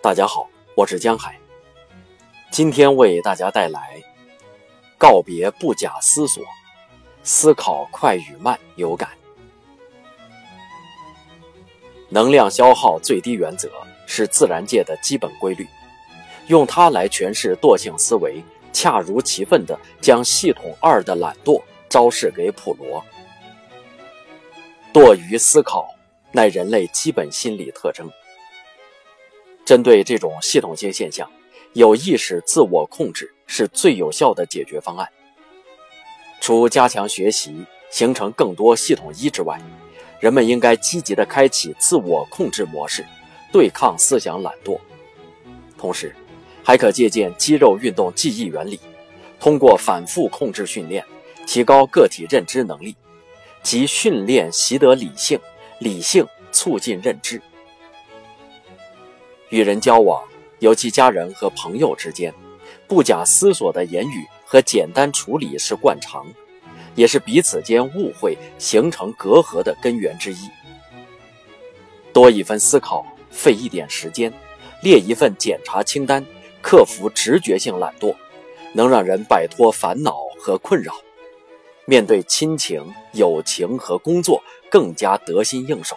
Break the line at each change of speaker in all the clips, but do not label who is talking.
大家好，我是江海。今天为大家带来：告别不假思索，思考快与慢有感。能量消耗最低原则是自然界的基本规律，用它来诠释惰性思维，恰如其分地将系统二的懒惰昭示给普罗。惰于思考，乃人类基本心理特征。针对这种系统性现象，有意识自我控制是最有效的解决方案。除加强学习、形成更多系统一之外，人们应该积极地开启自我控制模式，对抗思想懒惰。同时，还可借鉴肌肉运动记忆原理，通过反复控制训练，提高个体认知能力，即训练习得理性，理性促进认知。与人交往，尤其家人和朋友之间，不假思索的言语和简单处理是惯常，也是彼此间误会形成隔阂的根源之一。多一分思考，费一点时间，列一份检查清单，克服直觉性懒惰，能让人摆脱烦恼和困扰，面对亲情、友情和工作更加得心应手。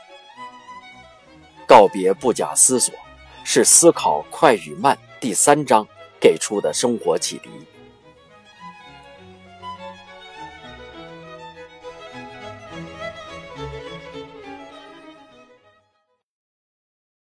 告别不假思索。是思考快与慢第三章给出的生活启迪。